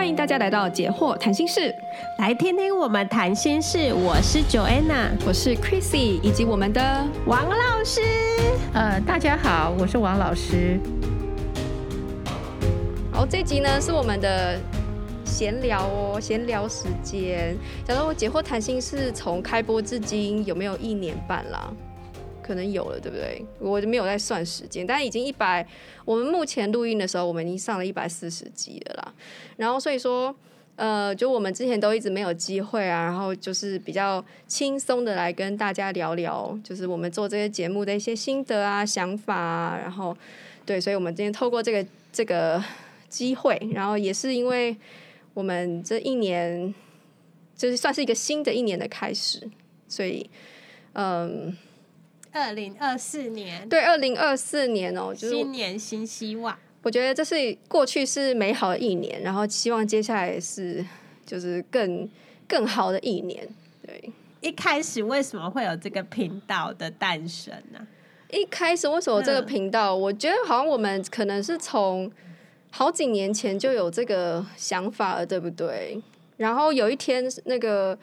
欢迎大家来到解惑谈心室，来听听我们谈心事。我是 Joanna，我是 Chrissy，以及我们的王老师。呃，大家好，我是王老师。好，这集呢是我们的闲聊哦，闲聊时间。假如我解惑谈心是从开播至今有没有一年半啦？可能有了，对不对？我就没有在算时间，但已经一百。我们目前录音的时候，我们已经上了一百四十集了啦。然后所以说，呃，就我们之前都一直没有机会啊，然后就是比较轻松的来跟大家聊聊，就是我们做这些节目的一些心得啊、想法啊。然后，对，所以我们今天透过这个这个机会，然后也是因为我们这一年就是算是一个新的一年的开始，所以，嗯。二零二四年，对，二零二四年哦，就是新年新希望。我觉得这是过去是美好的一年，然后希望接下来是就是更更好的一年。对，一开始为什么会有这个频道的诞生呢？一开始为什么这个频道？我觉得好像我们可能是从好几年前就有这个想法了，对不对？然后有一天那个。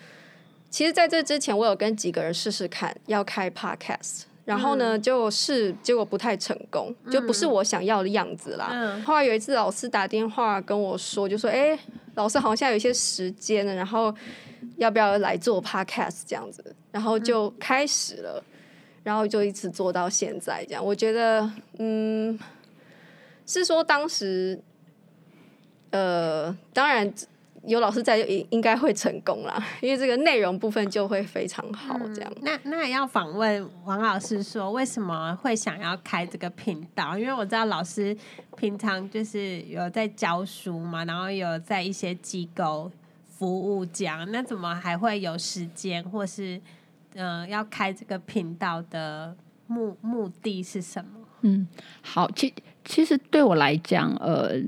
其实，在这之前，我有跟几个人试试看要开 podcast，然后呢，就是结果不太成功，就不是我想要的样子啦。嗯、后来有一次，老师打电话跟我说，就说：“哎，老师好像有一些时间了，然后要不要来做 podcast 这样子？”然后就开始了，然后就一直做到现在这样。我觉得，嗯，是说当时，呃，当然。有老师在，应应该会成功啦，因为这个内容部分就会非常好。这样，嗯、那那也要访问王老师说，为什么会想要开这个频道？因为我知道老师平常就是有在教书嘛，然后有在一些机构服务讲，那怎么还会有时间，或是嗯、呃，要开这个频道的目目的是什么？嗯，好，其其实对我来讲，呃。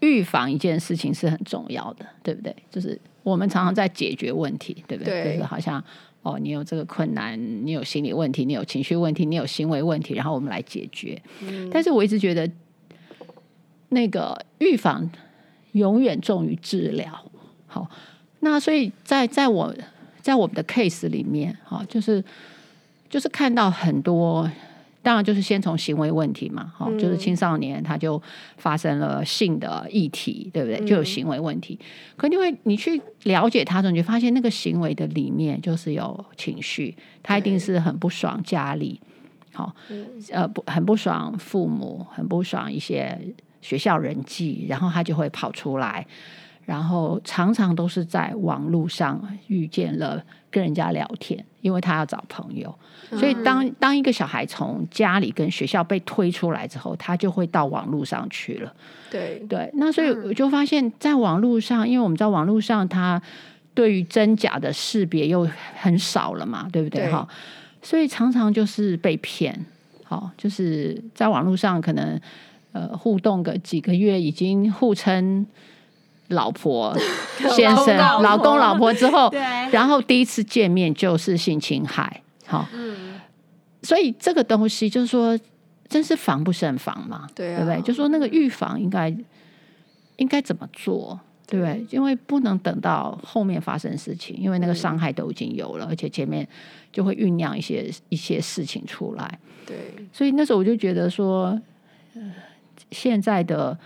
预防一件事情是很重要的，对不对？就是我们常常在解决问题，对不对？对，就是好像哦，你有这个困难，你有心理问题，你有情绪问题，你有行为问题，然后我们来解决。嗯。但是我一直觉得，那个预防永远重于治疗。好，那所以在在我在我们的 case 里面，哈，就是就是看到很多。当然，就是先从行为问题嘛，哈、嗯，就是青少年他就发生了性的议题，对不对？就有行为问题。嗯、可因为你去了解他的时候，你就发现那个行为的里面就是有情绪，他一定是很不爽家里，好，呃，不很不爽父母，很不爽一些学校人际，然后他就会跑出来。然后常常都是在网络上遇见了跟人家聊天，因为他要找朋友。所以当当一个小孩从家里跟学校被推出来之后，他就会到网络上去了。对对，那所以我就发现，在网络上，因为我们在网络上，他对于真假的识别又很少了嘛，对不对？哈，所以常常就是被骗。好，就是在网络上可能呃互动个几个月，已经互称。老婆、先生、老公、老婆之后，然后第一次见面就是性侵害，好，嗯，所以这个东西就是说，真是防不胜防嘛，对不对？就说那个预防应该应该怎么做，对不对？因为不能等到后面发生事情，因为那个伤害都已经有了，而且前面就会酝酿一些一些事情出来，对。所以那时候我就觉得说，现在的。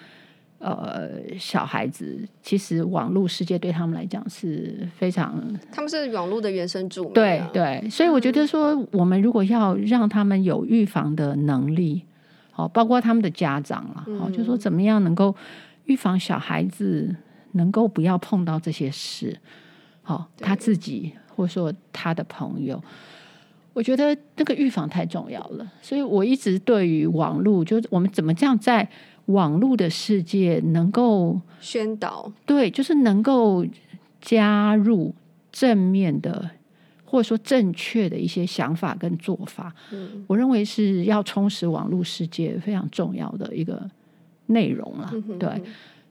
呃，小孩子其实网络世界对他们来讲是非常，他们是网络的原生主、啊。对对，所以我觉得说，我们如果要让他们有预防的能力，好，包括他们的家长啊，好、嗯，就说怎么样能够预防小孩子能够不要碰到这些事，好，他自己或者说他的朋友，我觉得那个预防太重要了。所以我一直对于网络，就是我们怎么这样在。网络的世界能够宣导，对，就是能够加入正面的，或者说正确的一些想法跟做法。嗯，我认为是要充实网络世界非常重要的一个内容了。嗯。对，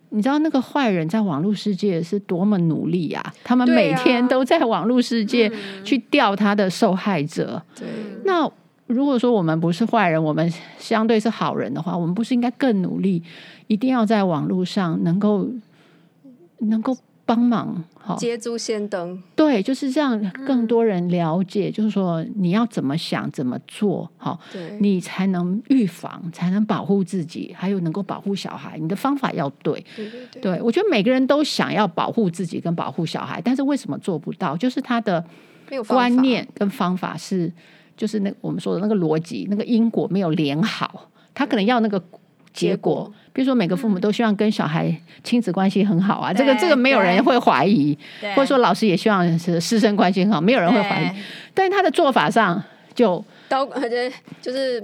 你知道那个坏人在网络世界是多么努力啊！他们每天都在网络世界去钓他的受害者。对，那。如果说我们不是坏人，我们相对是好人的话，我们不是应该更努力，一定要在网络上能够能够。帮忙，好，捷足先登，对，就是让，更多人了解，嗯、就是说你要怎么想，怎么做，好，你才能预防，才能保护自己，还有能够保护小孩。你的方法要对，对对对，对，我觉得每个人都想要保护自己跟保护小孩，但是为什么做不到？就是他的观念跟方法是，就是那我们说的那个逻辑，那个因果没有连好，他可能要那个结果。比如说，每个父母都希望跟小孩亲子关系很好啊，这个这个没有人会怀疑，或者说老师也希望是师生关系很好，没有人会怀疑。但是他的做法上就都，就是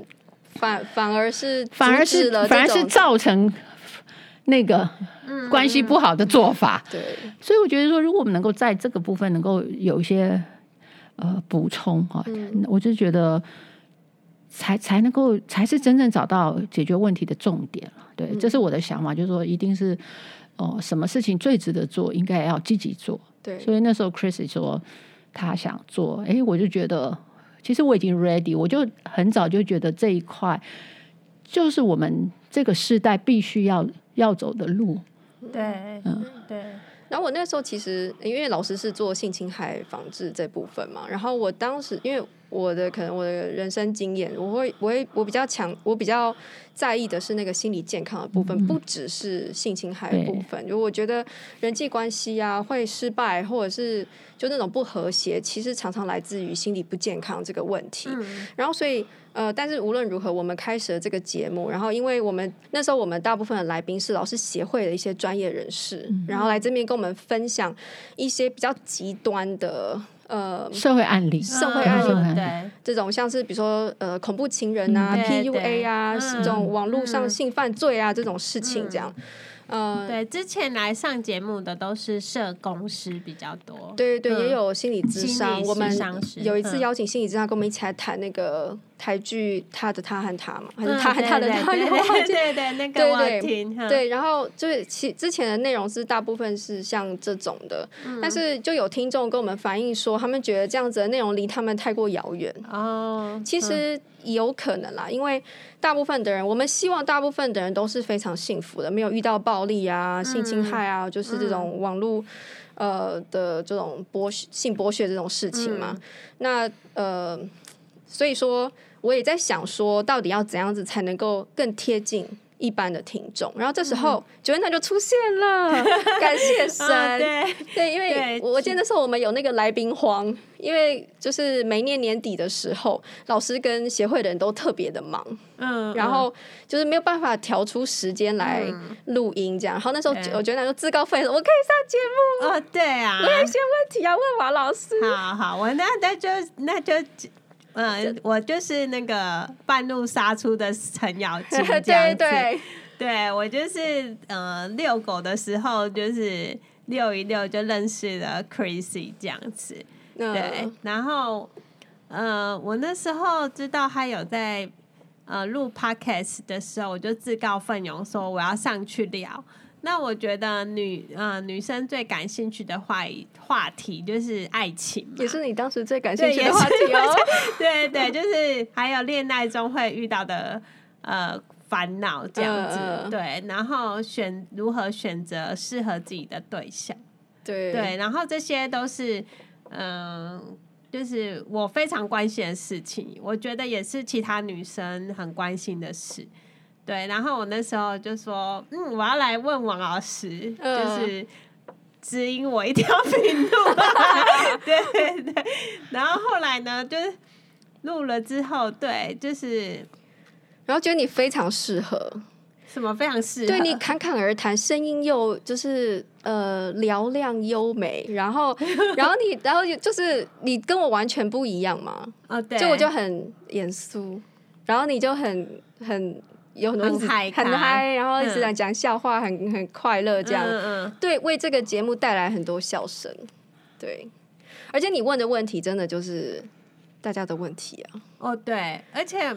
反反而是反而是反而是造成那个关系不好的做法。对，所以我觉得说，如果我们能够在这个部分能够有一些呃补充哈，我就觉得。才才能够才是真正找到解决问题的重点了，对，这是我的想法，就是说一定是哦，什么事情最值得做，应该要积极做。对，所以那时候 Chris 说他想做，哎，我就觉得其实我已经 ready，我就很早就觉得这一块就是我们这个时代必须要要走的路。对，嗯，对。然后我那时候其实因为老师是做性侵害防治这部分嘛，然后我当时因为。我的可能我的人生经验，我会我会我比较强，我比较在意的是那个心理健康的部分，不只是性侵害的部分。就我觉得人际关系啊会失败，或者是就那种不和谐，其实常常来自于心理不健康这个问题。然后所以呃，但是无论如何，我们开始了这个节目，然后因为我们那时候我们大部分的来宾是老师协会的一些专业人士，然后来这边跟我们分享一些比较极端的。呃，社会案例，社会案例，嗯、对。这种像是比如说呃，恐怖情人啊，PUA 啊，这种网络上性犯罪啊，这种事情这样。嗯呃，对，之前来上节目的都是社工师比较多，对对对，也有心理咨商。我们有一次邀请心理咨商跟我们一起来谈那个台剧《他的他和他》嘛，还是他和他的他？对对对，那个我听。对，然后就是其之前的内容是大部分是像这种的，但是就有听众跟我们反映说，他们觉得这样子的内容离他们太过遥远。哦，其实。有可能啦，因为大部分的人，我们希望大部分的人都是非常幸福的，没有遇到暴力啊、性侵害啊，就是这种网络呃的这种剥性剥削这种事情嘛。那呃，所以说我也在想说，到底要怎样子才能够更贴近一般的听众，然后这时候 Joanna 就出现了，感谢神。哦、对，对，因为我记得那时候我们有那个来宾荒，因为就是每年年底的时候，老师跟协会的人都特别的忙，嗯，然后就是没有办法调出时间来录音这样。然后那时候我觉得就自告奋勇，我可以上节目哦，对啊，我有一些问题要问王老师。好好，我那那就那就。嗯，我就是那个半路杀出的程咬金 这样子。对对，对我就是呃遛狗的时候，就是遛一遛就认识了 Chrissy 这样子。对，然后呃，我那时候知道他有在呃录 Podcast 的时候，我就自告奋勇说我要上去聊。那我觉得女呃女生最感兴趣的话话题就是爱情，也是你当时最感兴趣的话题哦。对对，就是还有恋爱中会遇到的呃烦恼这样子，呃、对，然后选如何选择适合自己的对象，对对，然后这些都是嗯、呃，就是我非常关心的事情，我觉得也是其他女生很关心的事。对，然后我那时候就说，嗯，我要来问王老师，呃、就是指引我一条 频路。对对对，然后后来呢，就是录了之后，对，就是，然后觉得你非常适合，什么非常适合？对，你侃侃而谈，声音又就是呃嘹亮优美，然后 然后你然后就是你跟我完全不一样嘛，哦对，就我就很严肃，然后你就很很。有很多很嗨，很嗨，然后一直在讲笑话，很、嗯、很快乐，这样，对，为这个节目带来很多笑声，对，而且你问的问题真的就是大家的问题啊，哦，对，而且，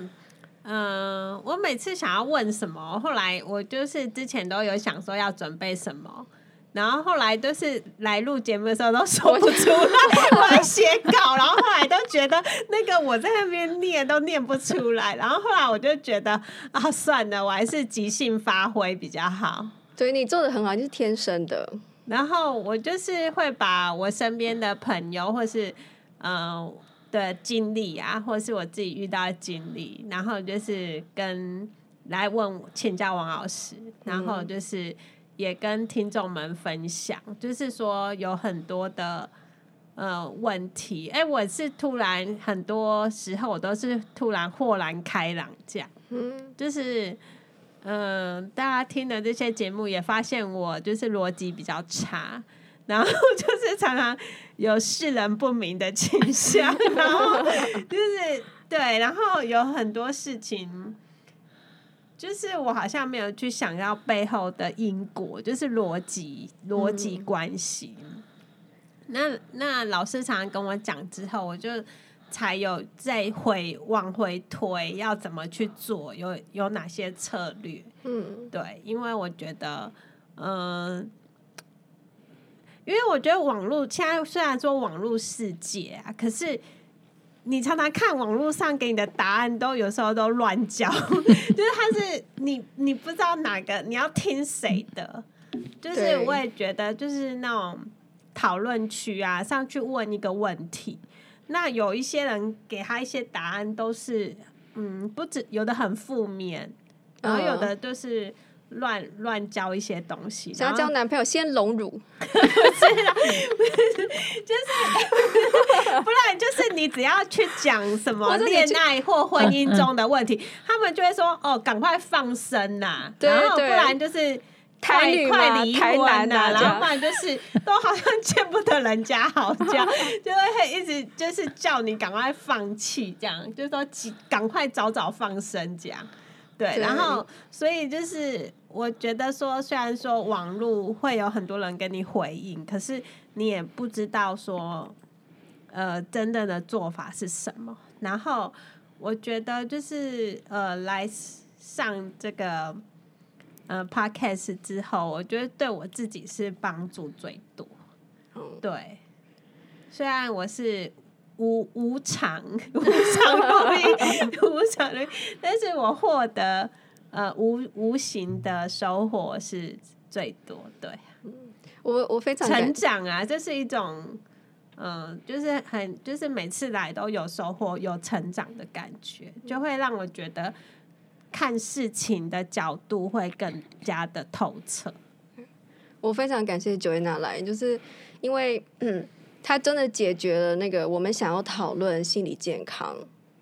嗯、呃，我每次想要问什么，后来我就是之前都有想说要准备什么。然后后来都是来录节目的时候都说不出来，我在写稿，然后后来都觉得那个我在那边念都念不出来，然后后来我就觉得啊，算了，我还是即兴发挥比较好。对，你做的很好，就是天生的。然后我就是会把我身边的朋友，或是嗯、呃、的经历啊，或是我自己遇到的经历，然后就是跟来问请教王老师，然后就是也跟听众们分享，就是说有很多的呃问题，哎，我是突然很多时候我都是突然豁然开朗这样，嗯，就是。嗯、呃，大家听了这些节目也发现我就是逻辑比较差，然后 就是常常有世人不明的倾向，然后 就是对，然后有很多事情，就是我好像没有去想到背后的因果，就是逻辑逻辑关系。嗯、那那老师常常跟我讲之后，我就。才有再回往回推，要怎么去做？有有哪些策略？嗯，对，因为我觉得，嗯、呃，因为我觉得网络现在虽然说网络世界啊，可是你常常看网络上给你的答案，都有时候都乱叫，就是他是你你不知道哪个你要听谁的，就是我也觉得，就是那种讨论区啊，上去问一个问题。那有一些人给他一些答案，都是嗯，不止有的很负面，然后有的就是乱乱教一些东西。想要交男朋友，先隆乳，不是啦，就是 不然就是你只要去讲什么恋爱或婚姻中的问题，他们就会说哦，赶快放生呐，然后不然就是。太快离婚了，然后不然就是都好像见不得人家好，这样 就会一直就是叫你赶快放弃，这样就是说赶快早早放生，这样对。然后所以就是我觉得说，虽然说网络会有很多人跟你回应，可是你也不知道说呃真正的做法是什么。然后我觉得就是呃来上这个。呃，Podcast 之后，我觉得对我自己是帮助最多。嗯、对，虽然我是无无偿无偿录音 无偿的，但是我获得呃无无形的收获是最多。对，我我非常成长啊，这是一种嗯、呃，就是很就是每次来都有收获、有成长的感觉，就会让我觉得。看事情的角度会更加的透彻。我非常感谢 Joanna 来，就是因为嗯，他真的解决了那个我们想要讨论心理健康，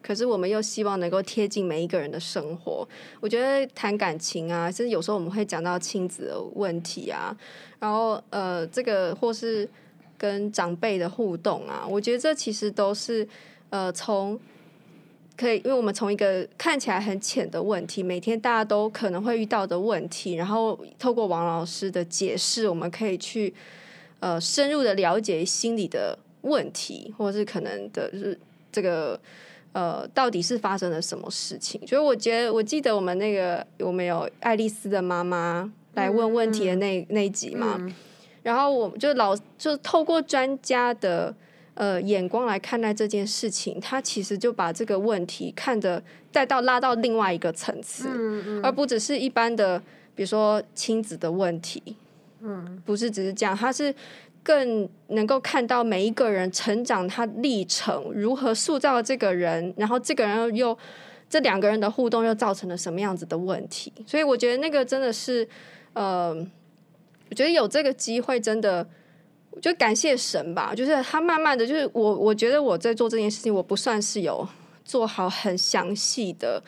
可是我们又希望能够贴近每一个人的生活。我觉得谈感情啊，甚至有时候我们会讲到亲子的问题啊，然后呃，这个或是跟长辈的互动啊，我觉得这其实都是呃从。可以，因为我们从一个看起来很浅的问题，每天大家都可能会遇到的问题，然后透过王老师的解释，我们可以去呃深入的了解心理的问题，或者是可能的是这个呃到底是发生了什么事情。所以我觉得，我记得我们那个我们有爱丽丝的妈妈来问问题的那、嗯、那一集嘛，嗯、然后我就老就透过专家的。呃，眼光来看待这件事情，他其实就把这个问题看得带到拉到另外一个层次，而不只是一般的，比如说亲子的问题，嗯，不是只是这样，他是更能够看到每一个人成长他历程如何塑造这个人，然后这个人又这两个人的互动又造成了什么样子的问题，所以我觉得那个真的是，呃，我觉得有这个机会真的。就感谢神吧，就是他慢慢的就是我，我觉得我在做这件事情，我不算是有做好很详细的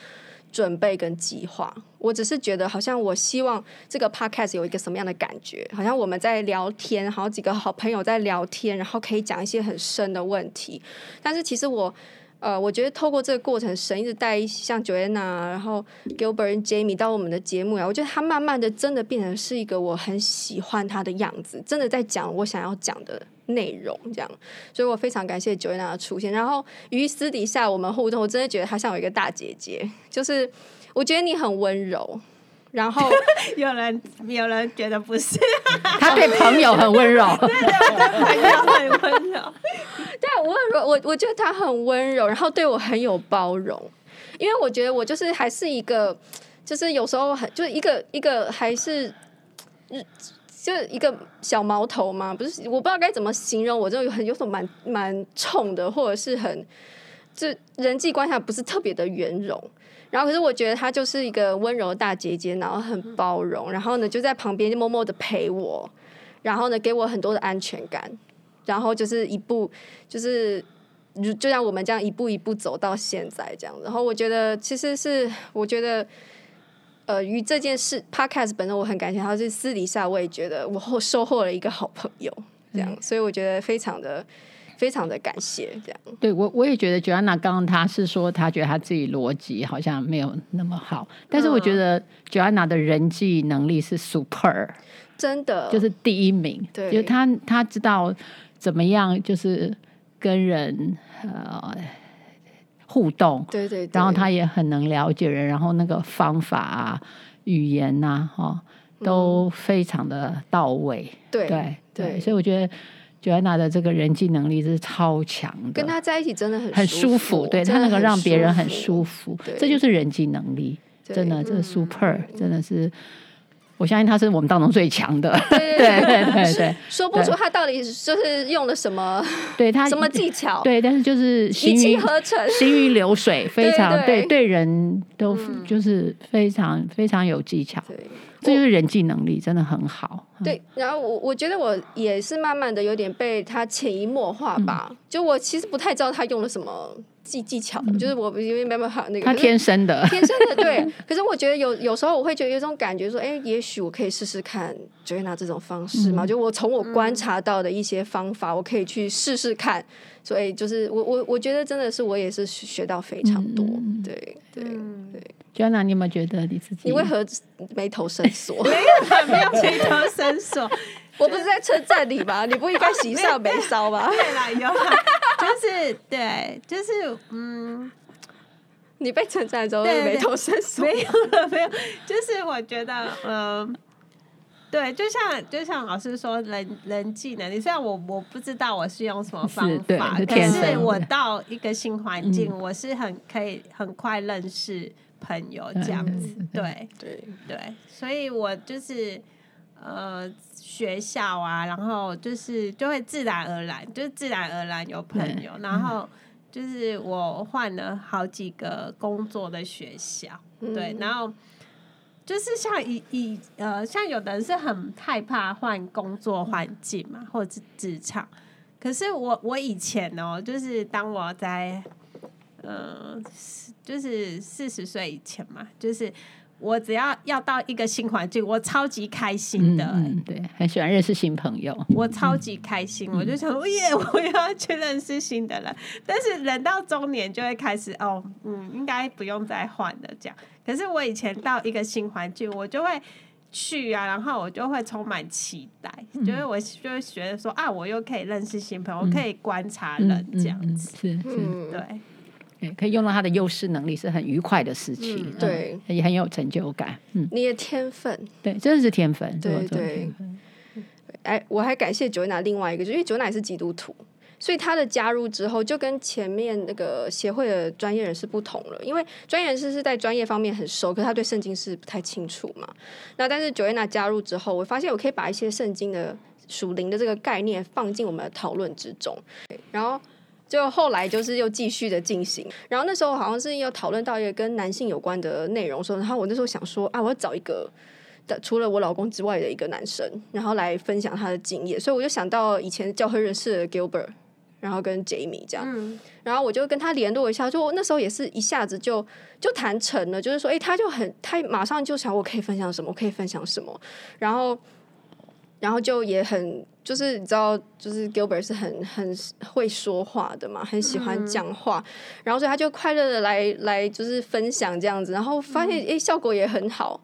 准备跟计划，我只是觉得好像我希望这个 podcast 有一个什么样的感觉，好像我们在聊天，好几个好朋友在聊天，然后可以讲一些很深的问题，但是其实我。呃，我觉得透过这个过程，神一直带像 Joanna，然后 Gilbert、Jamie 到我们的节目啊，我觉得他慢慢的真的变成是一个我很喜欢他的样子，真的在讲我想要讲的内容，这样，所以我非常感谢 Joanna 的出现。然后于私底下我们互动，我真的觉得她像我一个大姐姐，就是我觉得你很温柔。然后 有人有人觉得不是，他对朋友很温柔，对 对，对朋友很温柔，对我我我我觉得他很温柔，然后对我很有包容，因为我觉得我就是还是一个，就是有时候很就是一个一个还是就一个小毛头嘛，不是，我不知道该怎么形容，我就有很有种蛮蛮冲的，或者是很，就人际关系不是特别的圆融。然后可是我觉得他就是一个温柔的大姐姐，然后很包容，然后呢就在旁边就默默的陪我，然后呢给我很多的安全感，然后就是一步就是就像我们这样一步一步走到现在这样。然后我觉得其实是我觉得。呃，于这件事，Podcast 本身我很感谢他，是私底下我也觉得我后收获了一个好朋友，这样，嗯、所以我觉得非常的非常的感谢，这样。对我我也觉得 Joanna 刚刚他是说他觉得他自己逻辑好像没有那么好，但是我觉得 Joanna 的人际能力是 super，真的就是第一名，对，就他他知道怎么样就是跟人呃。互动，对对，对，然后他也很能了解人，然后那个方法啊、语言呐、啊，哈、哦，都非常的到位。对对对，所以我觉得 Joanna 的这个人际能力是超强的，跟他在一起真的很很舒服。对，他能够让别人很舒服，对，这就是人际能力，真的，这是 super，真的是。我相信他是我们当中最强的，对对对 对对，说不出他到底就是用了什么，对他什么技巧，对，但是就是一气呵成，行云流水，非常对对。人都就是非常非常有技巧，对，这就是人际能力真的很好。对，然后我我觉得我也是慢慢的有点被他潜移默化吧，就我其实不太知道他用了什么。技技巧，就是我因为没办法那个，他天生的，天生的对。可是我觉得有有时候我会觉得有一种感觉说，哎，也许我可以试试看 Joanna 这种方式嘛。就我从我观察到的一些方法，我可以去试试看。所以就是我我我觉得真的是我也是学到非常多。对对对，Joanna，你有没有觉得你自己？你为何眉头深锁？没有没有眉头深锁。我不是在称赞你吗？你不应该喜上眉梢吗？对啦，有，就是对，就是嗯，你被称赞之后眉头深锁，没有了，没有，就是我觉得，嗯，对，就像就像老师说人人际能力，虽然我我不知道我是用什么方法，是可是我到一个新环境，嗯、我是很可以很快认识朋友这样子，对对对，所以我就是。呃，学校啊，然后就是就会自然而然，就是自然而然有朋友。嗯、然后就是我换了好几个工作的学校，嗯、对，然后就是像以以呃，像有的人是很害怕换工作环境嘛，或者是职场。可是我我以前哦，就是当我在呃，就是四十岁以前嘛，就是。我只要要到一个新环境，我超级开心的。嗯嗯，对，很喜欢认识新朋友。我超级开心，嗯、我就想说，耶，我要去认识新的人。但是人到中年就会开始，哦，嗯，应该不用再换了这样。可是我以前到一个新环境，我就会去啊，然后我就会充满期待，嗯、就是我就会觉得说啊，我又可以认识新朋友，嗯、我可以观察人这样子，是是，嗯、对。可以用到他的优势能力是很愉快的事情，嗯、对、嗯，也很有成就感。嗯，你的天分，对，真的是天分，对对。哎，我还感谢 Joanna 另外一个，就因为 Joanna 也是基督徒，所以他的加入之后，就跟前面那个协会的专业人士不同了。因为专业人士是在专业方面很熟，可是他对圣经是不太清楚嘛。那但是 Joanna 加入之后，我发现我可以把一些圣经的属灵的这个概念放进我们的讨论之中，然后。就后来就是又继续的进行，然后那时候好像是要讨论到一个跟男性有关的内容，说，然后我那时候想说啊，我要找一个的除了我老公之外的一个男生，然后来分享他的经验，所以我就想到以前教会认识的 Gilbert，然后跟 Jamie 这样，嗯、然后我就跟他联络一下，就那时候也是一下子就就谈成了，就是说，哎，他就很他马上就想我可以分享什么，我可以分享什么，然后。然后就也很，就是你知道，就是 Gilbert 是很很会说话的嘛，很喜欢讲话，嗯、然后所以他就快乐的来来就是分享这样子，然后发现诶、嗯、效果也很好。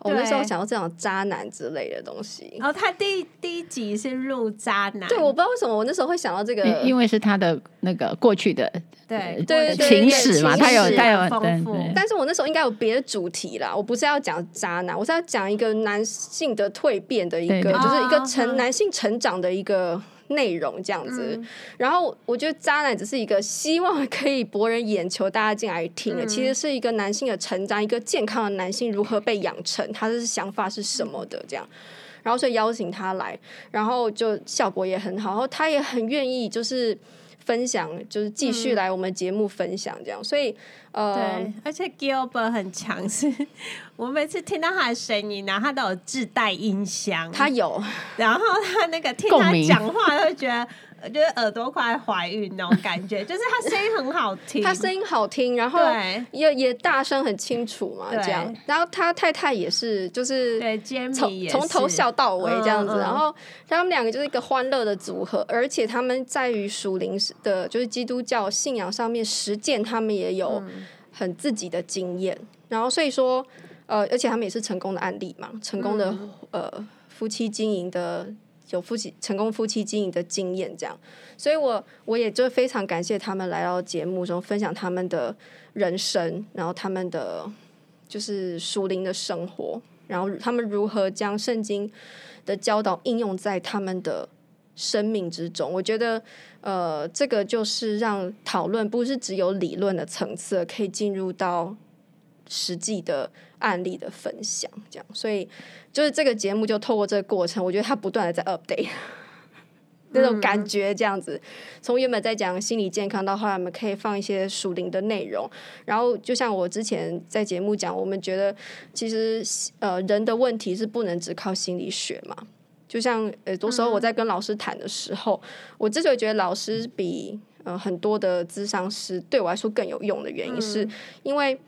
我那时候想要这种渣男之类的东西。然后他第一第一集是入渣男，对，我不知道为什么我那时候会想到这个，因为是他的那个过去的对对情史嘛，他有他有丰富。但是我那时候应该有别的主题啦，我不是要讲渣男，我是要讲一个男性的蜕变的一个，就是一个成男性成长的一个。内容这样子，嗯、然后我觉得渣男只是一个希望可以博人眼球，大家进来听的，嗯、其实是一个男性的成长，一个健康的男性如何被养成，他的想法是什么的这样。然后所以邀请他来，然后就效果也很好，然后他也很愿意就是。分享就是继续来我们节目分享这样，嗯、所以呃，对，而且 Gilbert 很强势，我每次听到他的声音，然后他都有自带音箱，他有，然后他那个听他讲话，就觉得。我觉得耳朵快怀孕那种感觉，就是他声音很好听，他声音好听，然后也也大声很清楚嘛，这样。然后他太太也是，就是从从头笑到尾这样子。嗯嗯、然后他们两个就是一个欢乐的组合，而且他们在于属灵的，就是基督教信仰上面实践，他们也有很自己的经验。嗯、然后所以说，呃，而且他们也是成功的案例嘛，成功的、嗯、呃夫妻经营的。有夫妻成功夫妻经营的经验，这样，所以我我也就非常感谢他们来到节目中分享他们的人生，然后他们的就是属灵的生活，然后他们如何将圣经的教导应用在他们的生命之中。我觉得，呃，这个就是让讨论不是只有理论的层次，可以进入到实际的案例的分享，这样，所以。就是这个节目，就透过这个过程，我觉得他不断的在 update 那种感觉，这样子。从原本在讲心理健康，到后来我们可以放一些属灵的内容。然后，就像我之前在节目讲，我们觉得其实呃人的问题是不能只靠心理学嘛。就像呃，多时候我在跟老师谈的时候，我之所以觉得老师比呃很多的咨商师对我来说更有用的原因，是因为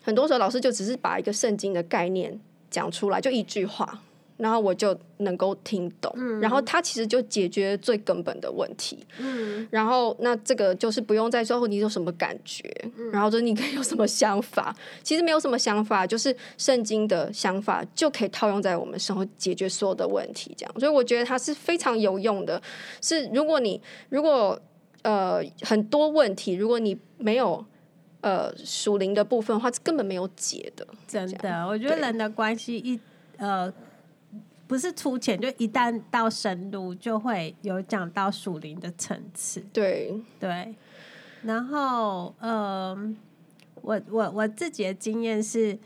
很多时候老师就只是把一个圣经的概念。讲出来就一句话，然后我就能够听懂，嗯、然后他其实就解决最根本的问题。嗯，然后那这个就是不用再说你有什么感觉，嗯、然后就你可以有什么想法，其实没有什么想法，就是圣经的想法就可以套用在我们生活，解决所有的问题。这样，所以我觉得它是非常有用的。是如果你如果呃很多问题，如果你没有。呃，属灵的部分的话，是根本没有解的。真的，我觉得人的关系一呃，不是粗浅，就一旦到深入，就会有讲到属灵的层次。对对。然后，嗯、呃，我我我自己的经验是，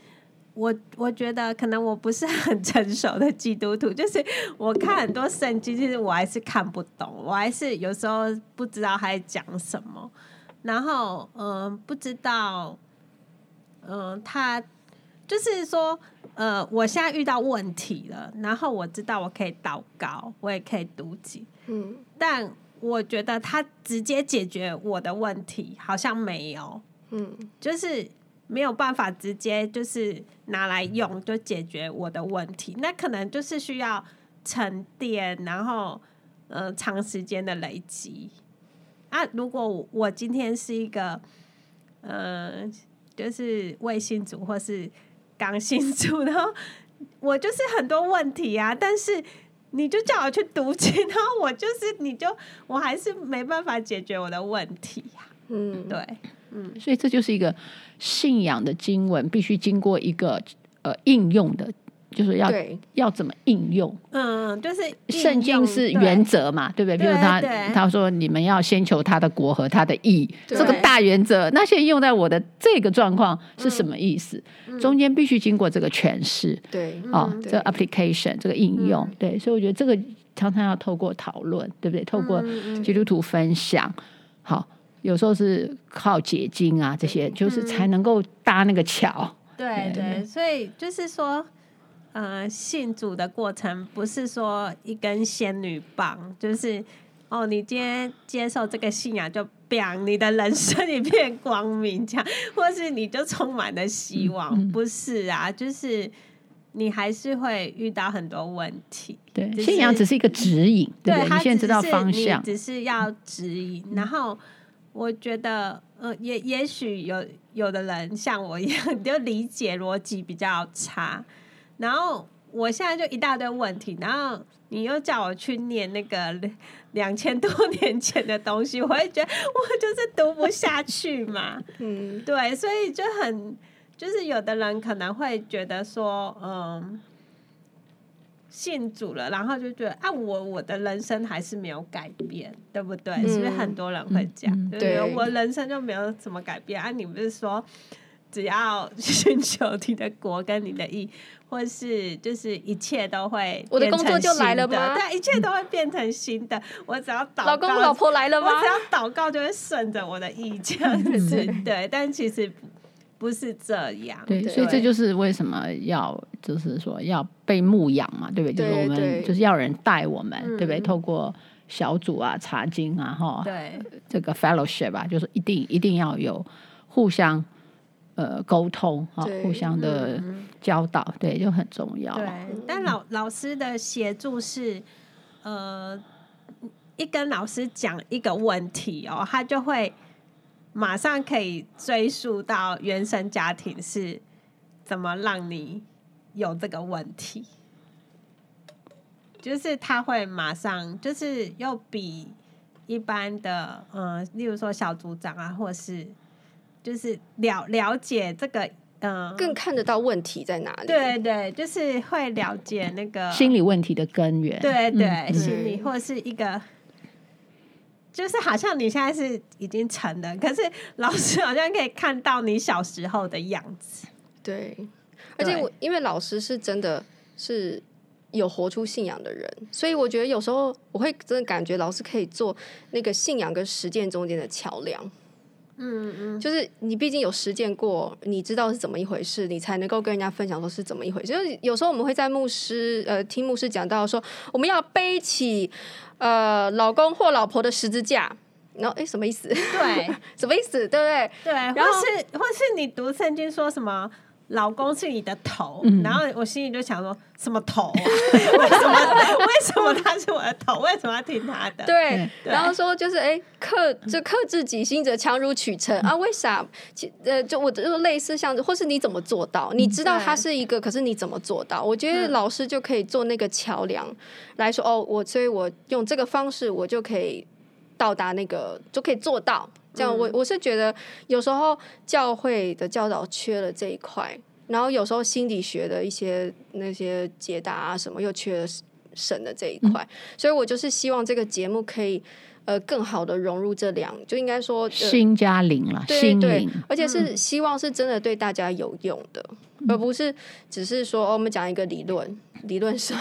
我我觉得可能我不是很成熟的基督徒，就是我看很多圣经，其实我还是看不懂，我还是有时候不知道他在讲什么。然后，嗯、呃，不知道，嗯、呃，他就是说，呃，我现在遇到问题了，然后我知道我可以祷告，我也可以读经，嗯，但我觉得他直接解决我的问题好像没有，嗯，就是没有办法直接就是拿来用就解决我的问题，那可能就是需要沉淀，然后，呃，长时间的累积。啊，如果我今天是一个，呃，就是未信主或是刚信主，然后我就是很多问题啊，但是你就叫我去读经，然后我就是你就我还是没办法解决我的问题呀。嗯，对，嗯，所以这就是一个信仰的经文，必须经过一个呃应用的。就是要要怎么应用？嗯，就是圣经是原则嘛，对，不对？比如他他说你们要先求他的国和他的义，这个大原则。那现在用在我的这个状况是什么意思？嗯、中间必须经过这个诠释，对，哦，这个 application 这个应用，嗯、对。所以我觉得这个常常要透过讨论，对不对？透过基督徒分享，好，有时候是靠解经啊，这些就是才能够搭那个桥。对对，所以就是说。呃，信主的过程不是说一根仙女棒，就是哦，你今天接受这个信仰就，bang，你的人生一片光明，这样，或是你就充满了希望，嗯嗯、不是啊，就是你还是会遇到很多问题。对，是信仰只是一个指引，对，对，你现在知道方向，只是要指引。嗯、然后我觉得，呃，也也许有有的人像我一样，就理解逻辑比较差。然后我现在就一大堆问题，然后你又叫我去念那个两千多年前的东西，我会觉得我就是读不下去嘛。嗯，对，所以就很就是有的人可能会觉得说，嗯，信主了，然后就觉得啊，我我的人生还是没有改变，对不对？嗯，是不是很多人会讲？嗯，对，我人生就没有怎么改变啊？你不是说？只要寻求你的国跟你的意，或是就是一切都会，我的工作就来了吗？对，一切都会变成新的。我只要祷告，老公老婆来了吗？我只要祷告就会顺着我的意这样子。对，但其实不是这样。对，所以这就是为什么要，就是说要被牧养嘛，对不对？就是我们就是要人带我们，对不对？透过小组啊、查经啊，哈，对，这个 fellowship 啊，就是一定一定要有互相呃沟通啊，互相的教导，对，就很重要。对，但老老师的协助是，呃，一跟老师讲一个问题哦，他就会。马上可以追溯到原生家庭是怎么让你有这个问题，就是他会马上就是又比一般的嗯、呃，例如说小组长啊，或是就是了了解这个嗯，呃、更看得到问题在哪里。对对，就是会了解那个心理问题的根源。对对，嗯、心理或是一个。就是好像你现在是已经成了，可是老师好像可以看到你小时候的样子。对，而且我因为老师是真的是有活出信仰的人，所以我觉得有时候我会真的感觉老师可以做那个信仰跟实践中间的桥梁。嗯嗯，就是你毕竟有实践过，你知道是怎么一回事，你才能够跟人家分享说是怎么一回事。就是有时候我们会在牧师呃听牧师讲到说，我们要背起。呃，老公或老婆的十字架，然后哎，什么意思？对，什么意思？对不对？对，然后或是或是你读圣经说什么，老公是你的头，嗯、然后我心里就想说，什么头、啊？为什么？为什么他是我的头？为什么要听他的？对，对然后说就是哎，克就克制己心者强如取成、嗯、啊？为啥？其呃，就我就类似像，或是你怎么做到？你知道他是一个，可是你怎么做到？我觉得老师就可以做那个桥梁。来说哦，我所以，我用这个方式，我就可以到达那个，就可以做到。这样，我我是觉得有时候教会的教导缺了这一块，然后有时候心理学的一些那些解答啊什么又缺了神的这一块，嗯、所以我就是希望这个节目可以呃更好的融入这两，就应该说、呃、心加灵了，对对对，而且是希望是真的对大家有用的，嗯、而不是只是说、哦、我们讲一个理论，理论上。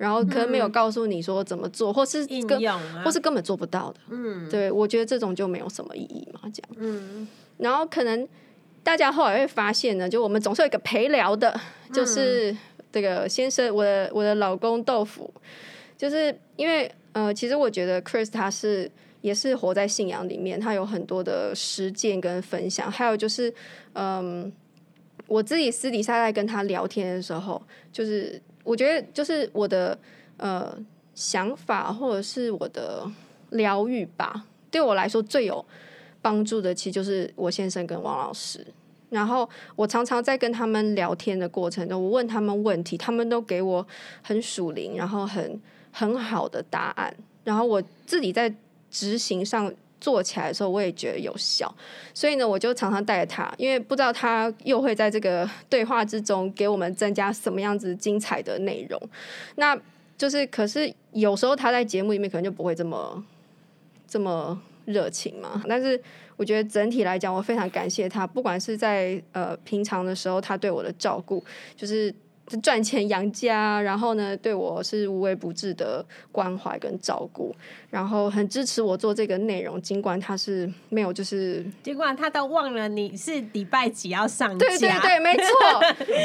然后可能没有告诉你说怎么做，嗯、或是根，啊、或是根本做不到的。嗯，对，我觉得这种就没有什么意义嘛，这样。嗯，然后可能大家后来会发现呢，就我们总是有一个陪聊的，就是这个先生，我的我的老公豆腐，就是因为呃，其实我觉得 Chris 他是也是活在信仰里面，他有很多的实践跟分享，还有就是嗯，我自己私底下在跟他聊天的时候，就是。我觉得就是我的呃想法，或者是我的疗愈吧。对我来说最有帮助的，其实就是我先生跟王老师。然后我常常在跟他们聊天的过程中，我问他们问题，他们都给我很属灵，然后很很好的答案。然后我自己在执行上。做起来的时候，我也觉得有效，所以呢，我就常常带着他，因为不知道他又会在这个对话之中给我们增加什么样子精彩的内容。那就是，可是有时候他在节目里面可能就不会这么这么热情嘛。但是我觉得整体来讲，我非常感谢他，不管是在呃平常的时候，他对我的照顾，就是。赚钱养家，然后呢，对我是无微不至的关怀跟照顾，然后很支持我做这个内容，尽管他是没有，就是尽管他都忘了你是礼拜几要上架，对对对，没错，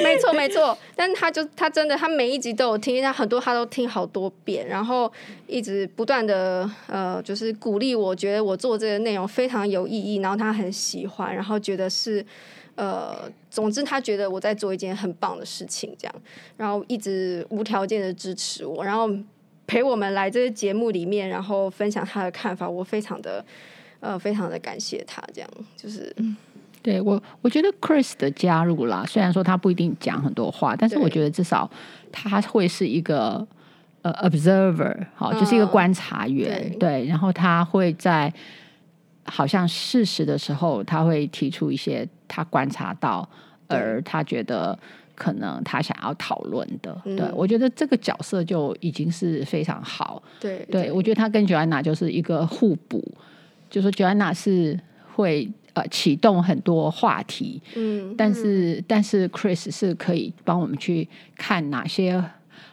没错没错，但是他就他真的他每一集都有听，他很多他都听好多遍，然后一直不断的呃，就是鼓励我，觉得我做这个内容非常有意义，然后他很喜欢，然后觉得是。呃，总之他觉得我在做一件很棒的事情，这样，然后一直无条件的支持我，然后陪我们来这个节目里面，然后分享他的看法，我非常的呃，非常的感谢他，这样就是，对我，我觉得 Chris 的加入啦，虽然说他不一定讲很多话，但是我觉得至少他会是一个呃 observer，好，就是一个观察员，嗯、对，对，然后他会在。好像事实的时候，他会提出一些他观察到，而他觉得可能他想要讨论的。对，对我觉得这个角色就已经是非常好。对，对我觉得他跟 Joanna 就是一个互补，就是 Joanna 是会呃启动很多话题，嗯，但是但是 Chris 是可以帮我们去看哪些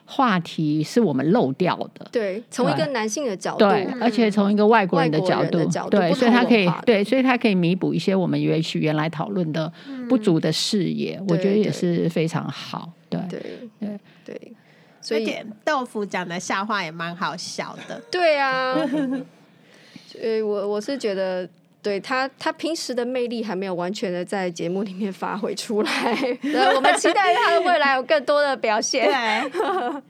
话题是我们漏掉的，对，从一个男性的角度，对，而且从一个外国人的角度，角度对，所以他可以对，所以他可以弥补一些我们也许原来讨论的不足的视野，嗯、我觉得也是非常好，对。对对对，所以豆腐讲的笑话也蛮好笑的，对啊，所以我我是觉得。对他，他平时的魅力还没有完全的在节目里面发挥出来。我们期待他的未来有更多的表现。对，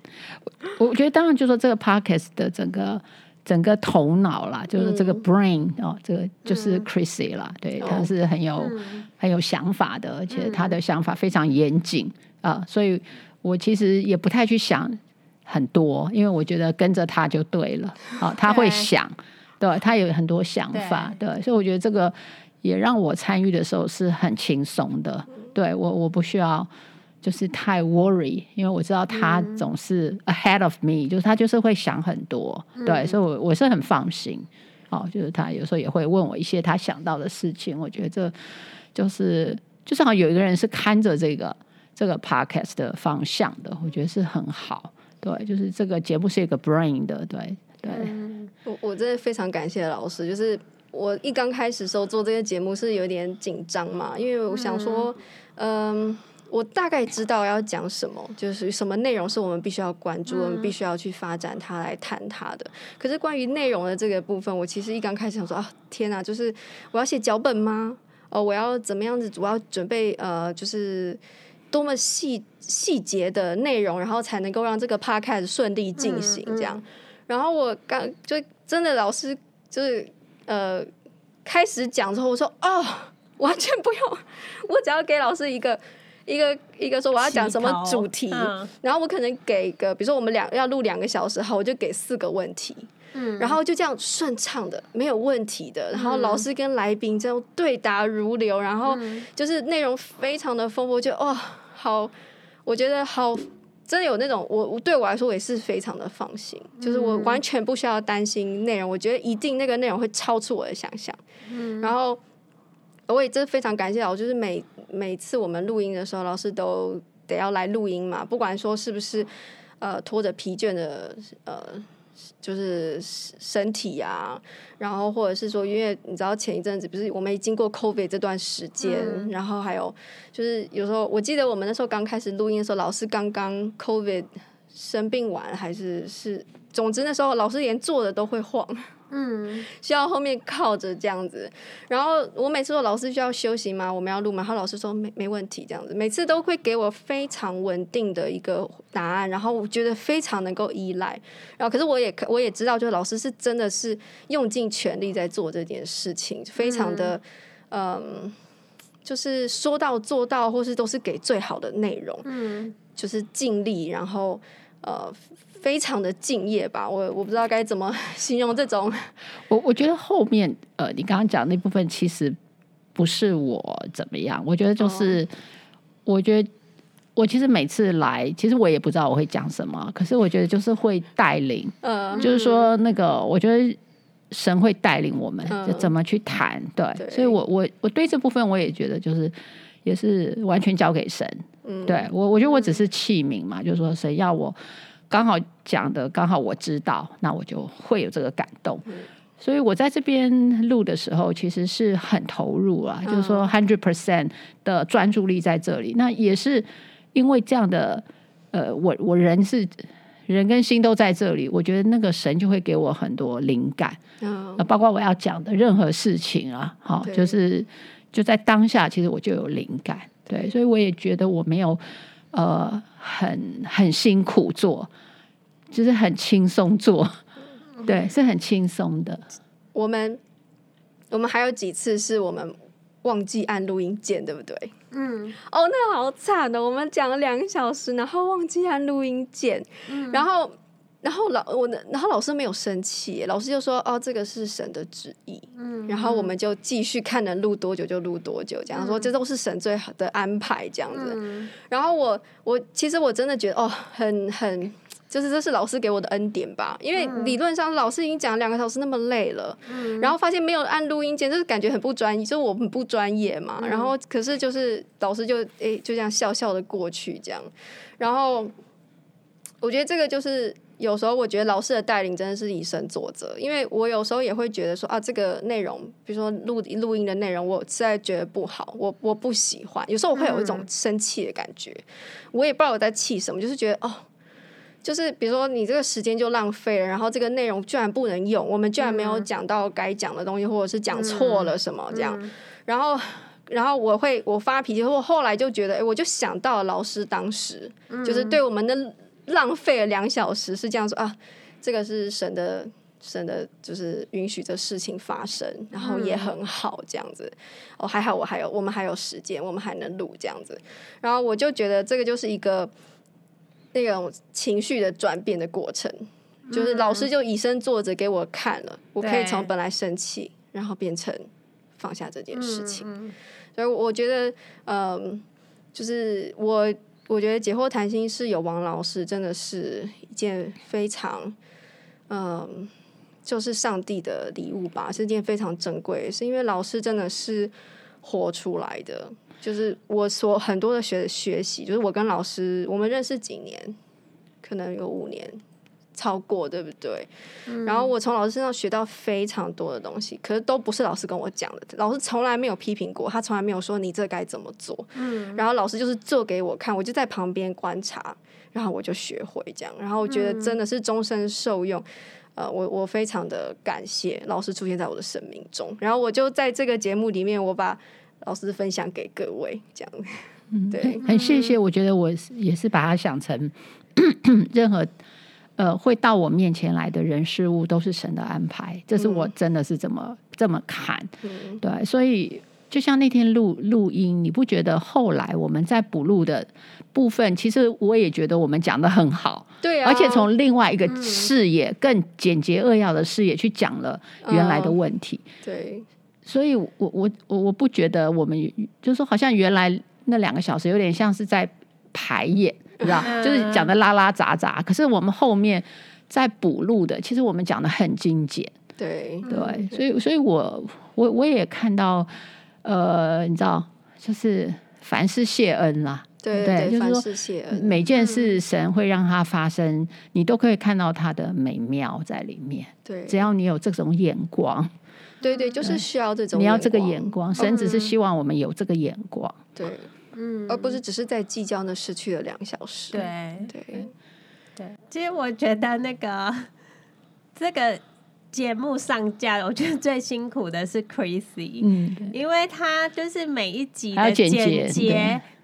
我觉得当然就说这个 podcast 的整个整个头脑啦，就是这个 brain、嗯、哦，这个就是 Chrissy 啦，嗯、对，他是很有、嗯、很有想法的，而且他的想法非常严谨啊、呃，所以我其实也不太去想很多，因为我觉得跟着他就对了。啊、哦，他会想。对，他有很多想法，对，对，所以我觉得这个也让我参与的时候是很轻松的。对我，我不需要就是太 worry，因为我知道他总是 ahead of me，就是他就是会想很多，对，所以我我是很放心。哦，就是他有时候也会问我一些他想到的事情，我觉得这就是就是好有一个人是看着这个这个 podcast 的方向的，我觉得是很好。对，就是这个节目是一个 brain 的，对。对，我我真的非常感谢老师。就是我一刚开始时候做这个节目是有点紧张嘛，因为我想说，嗯、呃，我大概知道要讲什么，就是什么内容是我们必须要关注，我们必须要去发展它来谈它的。可是关于内容的这个部分，我其实一刚开始想说啊，天哪，就是我要写脚本吗？哦，我要怎么样子？我要准备呃，就是多么细细节的内容，然后才能够让这个 podcast 顺利进行这样。然后我刚就真的老师就是呃开始讲之后，我说哦，完全不用，我只要给老师一个 一个一个说我要讲什么主题，嗯、然后我可能给个比如说我们两要录两个小时，好，我就给四个问题，嗯，然后就这样顺畅的没有问题。的，然后老师跟来宾这样对答如流，然后就是内容非常的丰富，就哦好，我觉得好。真的有那种，我我对我来说我也是非常的放心，嗯、就是我完全不需要担心内容，我觉得一定那个内容会超出我的想象。嗯，然后我也真的非常感谢老师，就是每每次我们录音的时候，老师都得要来录音嘛，不管说是不是呃拖着疲倦的呃。就是身体啊，然后或者是说，因为你知道前一阵子不是我们经过 COVID 这段时间，嗯、然后还有就是有时候我记得我们那时候刚开始录音的时候，老师刚刚 COVID 生病完，还是是，总之那时候老师连坐的都会晃。嗯，需要后面靠着这样子，然后我每次说老师需要休息吗？我们要录吗？然后老师说没没问题，这样子，每次都会给我非常稳定的一个答案，然后我觉得非常能够依赖。然后可是我也我也知道，就是老师是真的是用尽全力在做这件事情，非常的嗯、呃，就是说到做到，或是都是给最好的内容，嗯，就是尽力，然后呃。非常的敬业吧，我我不知道该怎么 形容这种。我我觉得后面呃，你刚刚讲那部分其实不是我怎么样，我觉得就是，哦、我觉得我其实每次来，其实我也不知道我会讲什么，可是我觉得就是会带领，嗯，就是说那个，我觉得神会带领我们就怎么去谈，对所以我我我对这部分我也觉得就是也是完全交给神，嗯，对我我觉得我只是器皿嘛，就是说谁要我。刚好讲的刚好我知道，那我就会有这个感动。嗯、所以我在这边录的时候，其实是很投入啊，嗯、就是说 hundred percent 的专注力在这里。那也是因为这样的，呃，我我人是人跟心都在这里，我觉得那个神就会给我很多灵感。嗯，包括我要讲的任何事情啊，好，就是就在当下，其实我就有灵感。对，所以我也觉得我没有。呃，很很辛苦做，就是很轻松做，对，是很轻松的。我们我们还有几次是我们忘记按录音键，对不对？嗯。哦，那好惨的，我们讲了两个小时，然后忘记按录音键，嗯、然后。然后老我的，然后老师没有生气，老师就说：“哦，这个是神的旨意。”嗯，然后我们就继续看能录多久就录多久，这样、嗯、说这都是神最好的安排，这样子。嗯、然后我我其实我真的觉得哦，很很就是这是老师给我的恩典吧，因为理论上老师已经讲两个小时那么累了，嗯、然后发现没有按录音键，就是感觉很不专业，就是我很不专业嘛。嗯、然后可是就是老师就诶、欸、就这样笑笑的过去这样，然后我觉得这个就是。有时候我觉得老师的带领真的是以身作则，因为我有时候也会觉得说啊，这个内容，比如说录录音的内容，我实在觉得不好，我我不喜欢。有时候我会有一种生气的感觉，嗯、我也不知道我在气什么，就是觉得哦，就是比如说你这个时间就浪费了，然后这个内容居然不能用，我们居然没有讲到该讲的东西，或者是讲错了什么这样，然后然后我会我发脾气，我后来就觉得，哎，我就想到了老师当时就是对我们的。浪费了两小时，是这样说啊，这个是神的神的，就是允许这事情发生，然后也很好这样子。哦，还好我还有我们还有时间，我们还能录这样子。然后我就觉得这个就是一个那种情绪的转变的过程，就是老师就以身作则给我看了，我可以从本来生气，然后变成放下这件事情。所以我觉得，嗯，就是我。我觉得解惑谈心是有王老师，真的是一件非常，嗯，就是上帝的礼物吧，是一件非常珍贵。是因为老师真的是活出来的，就是我所很多的学学习，就是我跟老师我们认识几年，可能有五年。超过对不对？嗯、然后我从老师身上学到非常多的东西，可是都不是老师跟我讲的。老师从来没有批评过，他从来没有说你这该怎么做。嗯，然后老师就是做给我看，我就在旁边观察，然后我就学会这样。然后我觉得真的是终身受用。嗯、呃，我我非常的感谢老师出现在我的生命中。然后我就在这个节目里面，我把老师分享给各位，这样。嗯，对，很谢谢。我觉得我也是把它想成 任何。呃，会到我面前来的人事物都是神的安排，这是我真的是这么、嗯、这么看。嗯、对，所以就像那天录录音，你不觉得后来我们在补录的部分，其实我也觉得我们讲的很好。对啊，而且从另外一个视野，嗯、更简洁扼要的视野去讲了原来的问题。哦、对，所以我我我我不觉得我们就是说好像原来那两个小时有点像是在排演。知道，就是讲的拉拉杂杂，可是我们后面在补录的，其实我们讲的很精简。对对，所以所以我我我也看到，呃，你知道，就是凡事谢恩啦，对对，就是说每件事神会让它发生，你都可以看到它的美妙在里面。对，只要你有这种眼光，对对，就是需要这种，你要这个眼光，神只是希望我们有这个眼光。对。嗯，而不是只是在计较那失去了两小时。对对。对，其实我觉得那个这个节目上架，我觉得最辛苦的是 Chrissy，嗯，因为他就是每一集的剪辑，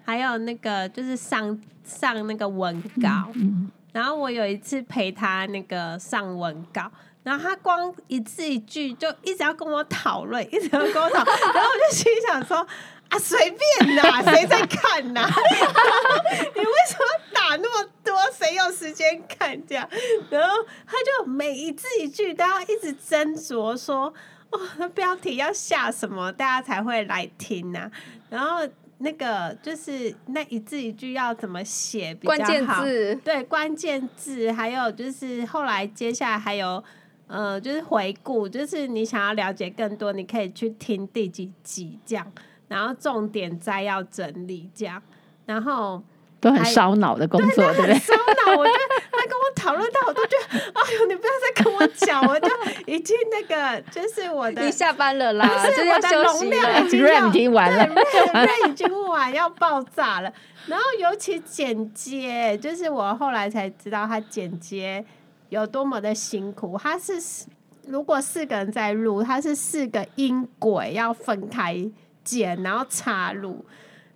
还有那个就是上上那个文稿，嗯，然后我有一次陪他那个上文稿，然后他光一字一句就一直要跟我讨论，一直要跟我讨论，然后我就心想说。啊，随便啦，谁在看呐？你为什么打那么多？谁有时间看这样？然后他就每一字一句都要一直斟酌，说哦，那标题要下什么，大家才会来听呐？然后那个就是那一字一句要怎么写比较好？关键字对，关键字，还有就是后来接下来还有呃，就是回顾，就是你想要了解更多，你可以去听第几集这样。然后重点摘要整理这样，然后都很烧脑的工作，对不对？烧脑，我觉得他跟我讨论到，我都觉得，哎呦，你不要再跟我讲，我就已经那个，就是我的，你下班了啦，就是我的容量已经要已经完了，对，已经完要爆炸了。然后尤其剪接，就是我后来才知道他剪接有多么的辛苦。他是如果四个人在录，他是四个音轨要分开。剪，然后插入，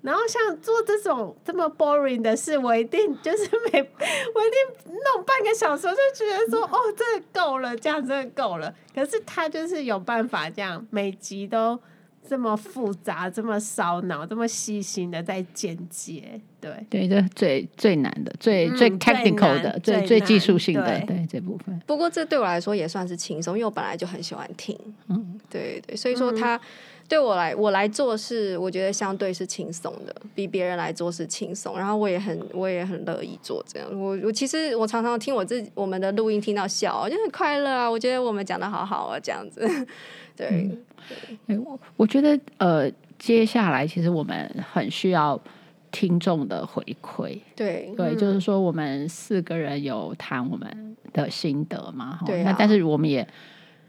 然后像做这种这么 boring 的事，我一定就是每我一定弄半个小时，就觉得说哦，这个够了，这样真的够了。可是他就是有办法这样，每集都这么复杂，这么烧脑，这么细心的在剪接。对对，这最最难的，最最 technical 的，最最技术性的，对这部分。不过这对我来说也算是轻松，因为我本来就很喜欢听。嗯，对对，所以说他。对我来我来做是我觉得相对是轻松的，比别人来做是轻松，然后我也很我也很乐意做这样。我我其实我常常听我自己我们的录音听到笑，就很快乐啊。我觉得我们讲的好好啊，这样子。对，嗯、对我我觉得呃，接下来其实我们很需要听众的回馈。对对，就是说我们四个人有谈我们的心得嘛，对、啊，那但是我们也。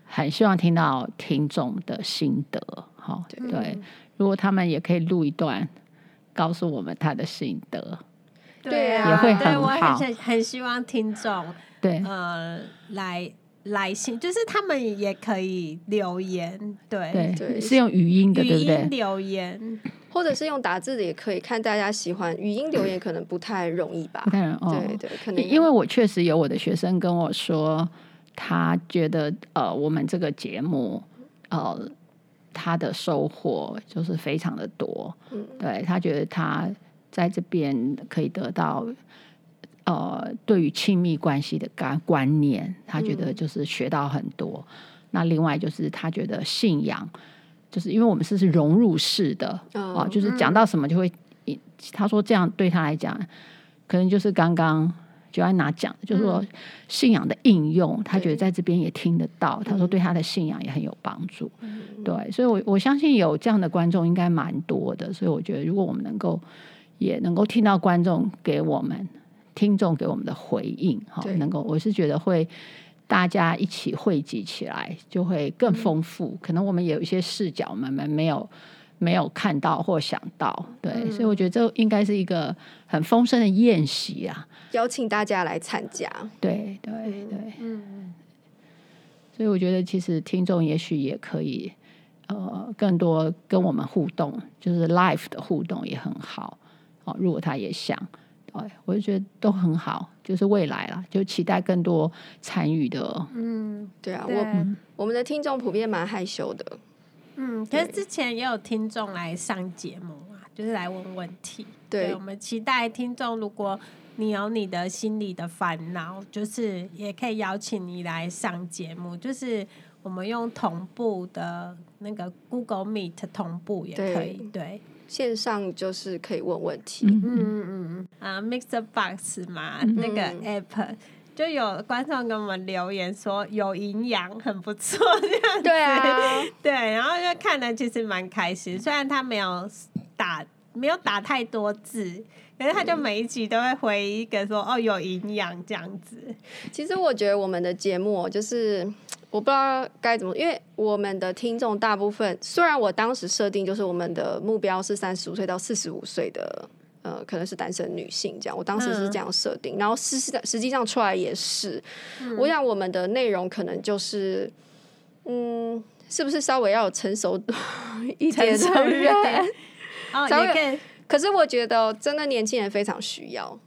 很希望听到听众的心得，哈，对，如果他们也可以录一段，告诉我们他的心得，对啊，也会很好。我很很希望听众，对，呃，来来信，就是他们也可以留言，对，对，是用语音的，对不对？留言，或者是用打字的也可以，看大家喜欢。语音留言可能不太容易吧？不太容易，哦、对对，可能因为我确实有我的学生跟我说。他觉得呃，我们这个节目呃，他的收获就是非常的多。嗯，对，他觉得他在这边可以得到呃，对于亲密关系的观观念，他觉得就是学到很多。嗯。那另外就是他觉得信仰，就是因为我们是是融入式的哦，呃，就是讲到什么就会，他说这样对他来讲，可能就是刚刚。就安娜讲的，就是说信仰的应用，他觉得在这边也听得到。他说对他的信仰也很有帮助。对，所以我我相信有这样的观众应该蛮多的。所以我觉得，如果我们能够也能够听到观众给我们听众给我们的回应，哈，能够我是觉得会大家一起汇集起来，就会更丰富。可能我们有一些视角，我们没有。没有看到或想到，对，嗯、所以我觉得这应该是一个很丰盛的宴席啊！邀请大家来参加，对对对，嗯，所以我觉得其实听众也许也可以，呃，更多跟我们互动，就是 live 的互动也很好。哦，如果他也想，对，我就觉得都很好，就是未来啦，就期待更多参与的。嗯，对啊，对我我们的听众普遍蛮害羞的。嗯，可是之前也有听众来上节目啊，就是来问问题。对，对，我们期待听众，如果你有你的心里的烦恼，就是也可以邀请你来上节目，就是我们用同步的那个 Google Meet 同步也可以。对，对线上就是可以问问题。嗯嗯嗯啊，Mixer Box 嘛，嗯、那个 App。就有观众给我们留言说有营养，很不错 这样子。对啊，对，然后就看了其实蛮开心。虽然他没有打，没有打太多字，可是他就每一集都会回一个说哦有营养这样子。其实我觉得我们的节目就是我不知道该怎么，因为我们的听众大部分，虽然我当时设定就是我们的目标是三十五岁到四十五岁的。呃，可能是单身女性这样，我当时是这样设定，嗯、然后实实实际上出来也是。嗯、我想我们的内容可能就是，嗯，是不是稍微要有成熟一点的人？哦，可是我觉得真的年轻人非常需要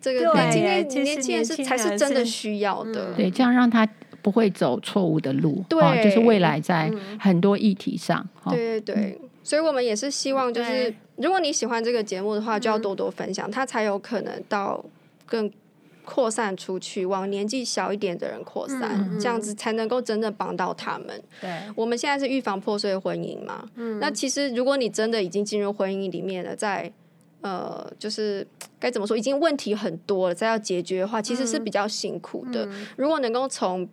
这个，对，今天年轻人是才是真的需要的。嗯、对，这样让他不会走错误的路。对、哦，就是未来在很多议题上。嗯哦、对对对。所以，我们也是希望，就是如果你喜欢这个节目的话，就要多多分享，它才有可能到更扩散出去，往年纪小一点的人扩散，这样子才能够真正帮到他们。对，我们现在是预防破碎婚姻嘛。嗯那其实，如果你真的已经进入婚姻里面了，在呃，就是该怎么说，已经问题很多了，再要解决的话，其实是比较辛苦的。如果能够从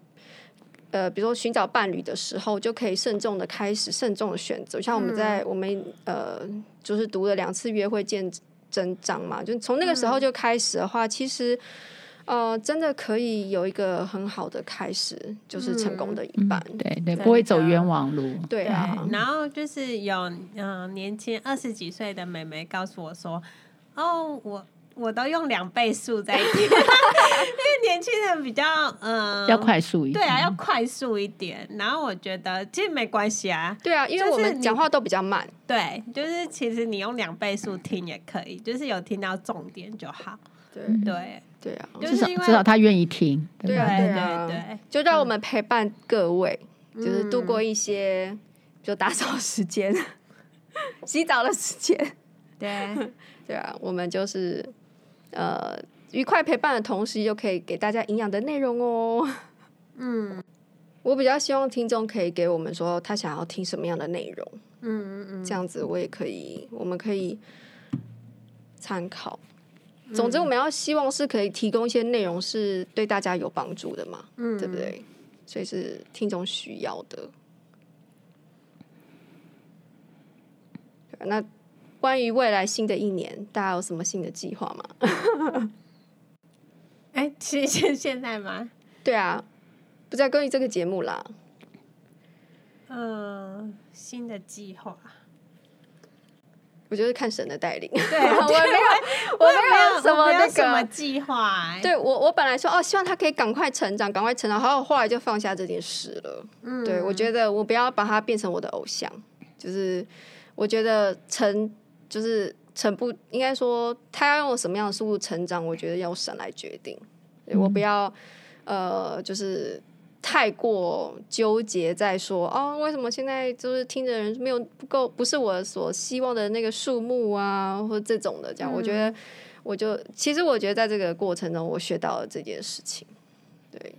呃，比如说寻找伴侣的时候，就可以慎重的开始，慎重的选择。像我们在、嗯、我们呃，就是读了两次约会见真章嘛，就从那个时候就开始的话，嗯、其实呃，真的可以有一个很好的开始，就是成功的一半。嗯、对对，不会走冤枉路。对啊，然后就是有嗯、呃、年轻二十几岁的妹妹告诉我说：“哦，我。”我都用两倍速在听，因为年轻人比较嗯、呃、要快速一点，对啊，要快速一点。然后我觉得其实没关系啊，对啊，因为我们讲话都比较慢，对，就是其实你用两倍速听也可以，就是有听到重点就好。对。对。对啊，至少至少他愿意听，对啊对啊对，就让我们陪伴各位，嗯、就是度过一些就打扫时间、洗澡的时间，对。对啊，我们就是。呃，愉快陪伴的同时，又可以给大家营养的内容哦。嗯，我比较希望听众可以给我们说他想要听什么样的内容，嗯嗯嗯，这样子我也可以，我们可以参考。总之，我们要希望是可以提供一些内容是对大家有帮助的嘛，嗯，对不对？所以是听众需要的。那关于未来新的一年，大家有什么新的计划吗？哎，其实现现在吗？对啊，不在关于这个节目啦。嗯，新的计划，我就是看神的带领。对，我没有，我没有什么那个计划。对我，我本来说哦，希望他可以赶快成长，赶快成长，然后后来就放下这件事了。嗯，对，我觉得我不要把他变成我的偶像，就是。我觉得成就是成不应该说他要用什么样的速度成长，我觉得要神来决定。我不要呃，就是太过纠结在说哦，为什么现在就是听的人没有不够，不是我所希望的那个数目啊，或这种的这样。我觉得我就其实我觉得在这个过程中，我学到了这件事情。对，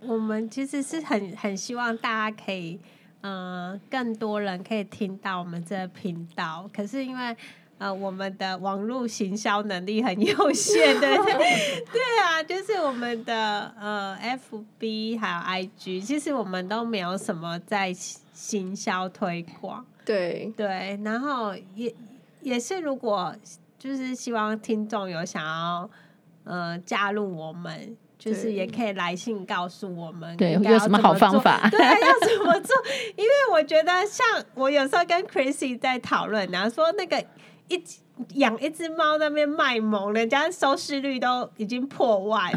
我们其实是很很希望大家可以。嗯、呃，更多人可以听到我们这个频道，可是因为呃，我们的网络行销能力很有限，对。对 对啊，就是我们的呃，FB 还有 IG，其实我们都没有什么在行销推广，对。对，然后也也是如果就是希望听众有想要呃加入我们。就是也可以来信告诉我们，对，有什么好方法？对，要怎么做？因为我觉得，像我有时候跟 Chrissy 在讨论，然后说那个一养一只猫那边卖萌，人家收视率都已经破万。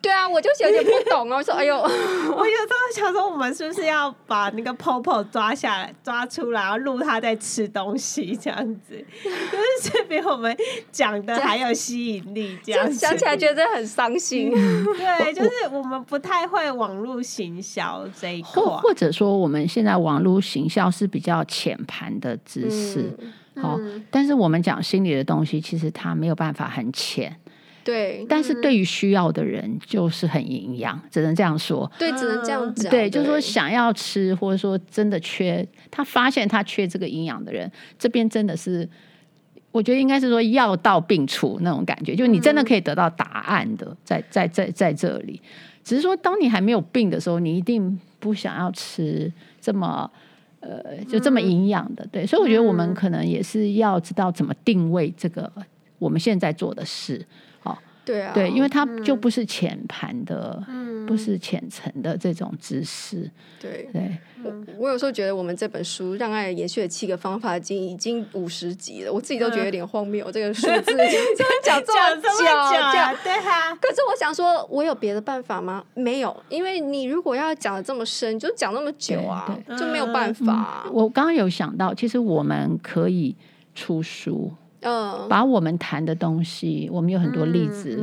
对啊，我就有点不懂哦。我说，哎呦，我有时候想说，我们是不是要把那个 Popo 抓下来、抓出来，然后录他在吃东西，这样子，就是这比我们讲的还有吸引力。这样想起来觉得很伤心。对，就是我们不太会网络行销这一块，或或者说我们现在网络行销是比较浅盘的知识，好、嗯，但是我们讲心理的东西，其实它没有办法很浅。对，但是对于需要的人就是很营养，只能这样说。对，只能这样讲。对，就是说想要吃，或者说真的缺，他发现他缺这个营养的人，这边真的是，我觉得应该是说药到病除那种感觉，就你真的可以得到答案的，在在在在这里。只是说，当你还没有病的时候，你一定不想要吃这么呃，就这么营养的。对，所以我觉得我们可能也是要知道怎么定位这个我们现在做的事。对啊，对，因为它就不是浅盘的，嗯、不是浅层的这种知识。对对，我我有时候觉得我们这本书《让爱延续的七个方法》已经已经五十集了，我自己都觉得有点荒谬，嗯、这个 数字讲这么久，对哈。可是我想说，我有别的办法吗？没有，因为你如果要讲的这么深，就讲那么久啊，就没有办法。嗯、我刚刚有想到，其实我们可以出书。嗯，把我们谈的东西，我们有很多例子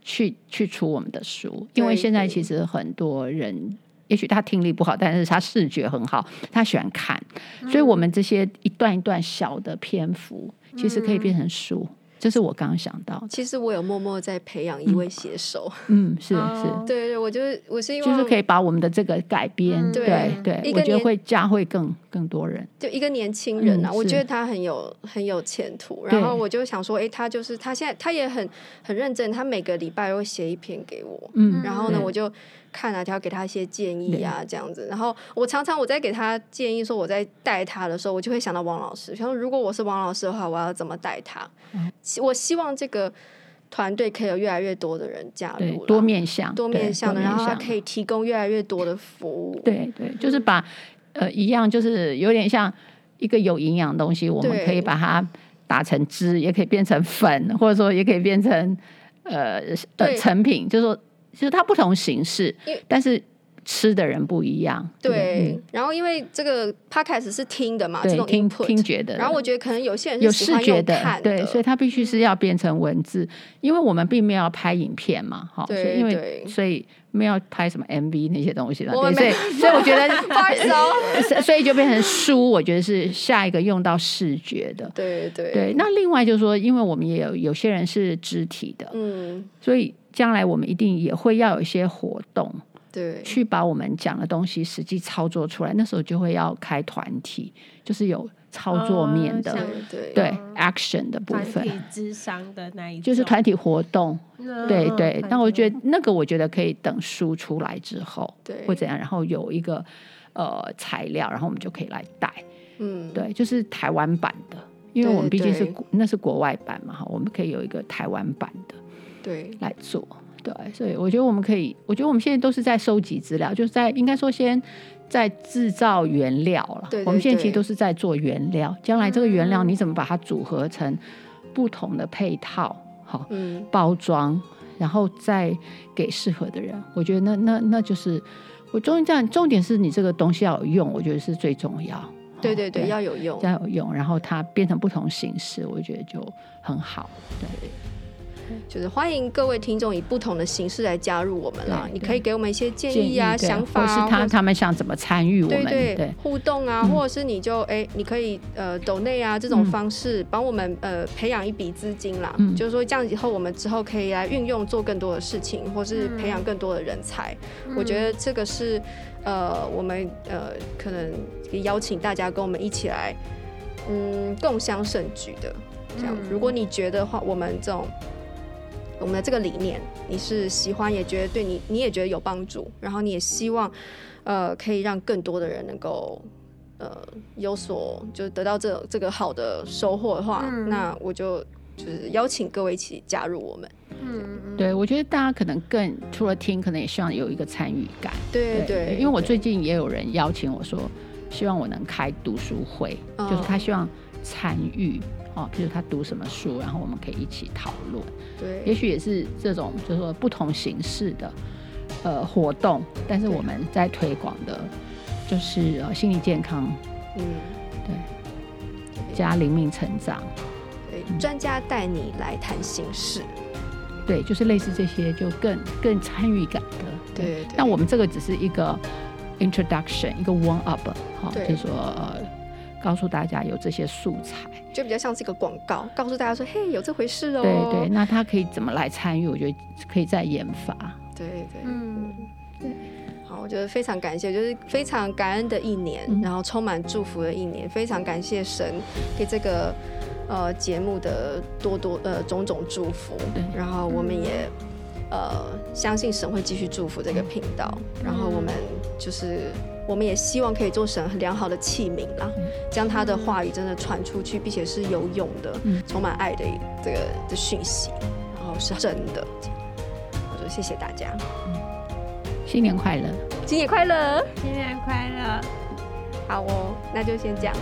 去、嗯嗯、去出我们的书，因为现在其实很多人，也许他听力不好，但是他视觉很好，他喜欢看，所以我们这些一段一段小的篇幅，其实可以变成书。这是我刚刚想到。其实我有默默在培养一位写手。嗯，是是，对对，我就是我是因为就是可以把我们的这个改编，对对，我觉得会加会更更多人。就一个年轻人啊，我觉得他很有很有前途。然后我就想说，哎，他就是他现在他也很很认真，他每个礼拜会写一篇给我。嗯，然后呢，我就。看啊，就要给他一些建议啊，这样子。然后我常常我在给他建议说我在带他的时候，我就会想到王老师。想说如果我是王老师的话，我要怎么带他？嗯、我希望这个团队可以有越来越多的人加入，多面向，多面向的，然后他可以提供越来越多的服务。对对，就是把呃一样，就是有点像一个有营养的东西，我们可以把它打成汁，也可以变成粉，或者说也可以变成呃呃成品，就是说。其实它不同形式，但是吃的人不一样。对，然后因为这个 podcast 是听的嘛，这种听听觉的。然后我觉得可能有些人有视觉的，对，所以它必须是要变成文字，因为我们并没有拍影片嘛，哈，所以因为所以没有拍什么 MV 那些东西了，对，所以 所以我觉得不好意思哦，所以就变成书，我觉得是下一个用到视觉的，对对对。那另外就是说，因为我们也有有些人是肢体的，嗯，所以。将来我们一定也会要有一些活动，对，去把我们讲的东西实际操作出来。那时候就会要开团体，就是有操作面的，哦、对。对、嗯、action 的部分，智商的那一，就是团体活动，嗯、对对。那我觉得那个，我觉得可以等书出来之后，对，或怎样，然后有一个呃材料，然后我们就可以来带，嗯，对，就是台湾版的。因为我们毕竟是那是国外版嘛，哈，我们可以有一个台湾版的，对，来做，对，所以我觉得我们可以，我觉得我们现在都是在收集资料，就是在应该说先在制造原料了。对，对，对，我们现在其实都是在做原料，将来这个原料你怎么把它组合成不同的配套，好，嗯，包装，然后再给适合的人。我觉得那那那就是我终于这样，重点是你这个东西要有用，我觉得是最重要。对对对，要有用，要有用，然后它变成不同形式，我觉得就很好。对，就是欢迎各位听众以不同的形式来加入我们啦。你可以给我们一些建议啊、想法啊，或是他他们想怎么参与我们对对互动啊，或者是你就哎，你可以呃抖内啊这种方式帮我们呃培养一笔资金啦。就是说这样以后我们之后可以来运用做更多的事情，或是培养更多的人才。我觉得这个是。呃，我们呃可能邀请大家跟我们一起来，嗯，共襄盛举的这样。如果你觉得话，我们这种我们的这个理念你是喜欢，也觉得对你，你也觉得有帮助，然后你也希望呃可以让更多的人能够呃有所就是得到这这个好的收获的话，嗯、那我就就是邀请各位一起加入我们。嗯，对，我觉得大家可能更除了听，可能也希望有一个参与感。对对，因为我最近也有人邀请我说，希望我能开读书会，哦、就是他希望参与哦，比如他读什么书，然后我们可以一起讨论。对，也许也是这种，就是说不同形式的呃活动，但是我们在推广的，就是呃心理健康，嗯，对，加灵命成长，对，专家带你来谈心事。对，就是类似这些，就更更参与感的。对，对，对。但我们这个只是一个 introduction，一个 warm up，哈，就是说呃，告诉大家有这些素材，就比较像是一个广告，告诉大家说，嘿，有这回事哦。对对，那他可以怎么来参与？我觉得可以再研发。对对，嗯，对。好，我觉得非常感谢，就是非常感恩的一年，嗯、然后充满祝福的一年，非常感谢神给这个。呃，节目的多多呃种种祝福，对，然后我们也、嗯、呃相信神会继续祝福这个频道，嗯、然后我们就是我们也希望可以做神很良好的器皿啦，嗯、将他的话语真的传出去，并且是有用的，嗯、充满爱的这个的讯息，然后是真的。我说谢谢大家，嗯、新年快乐，新年快乐，新年快乐，好哦，那就先这样。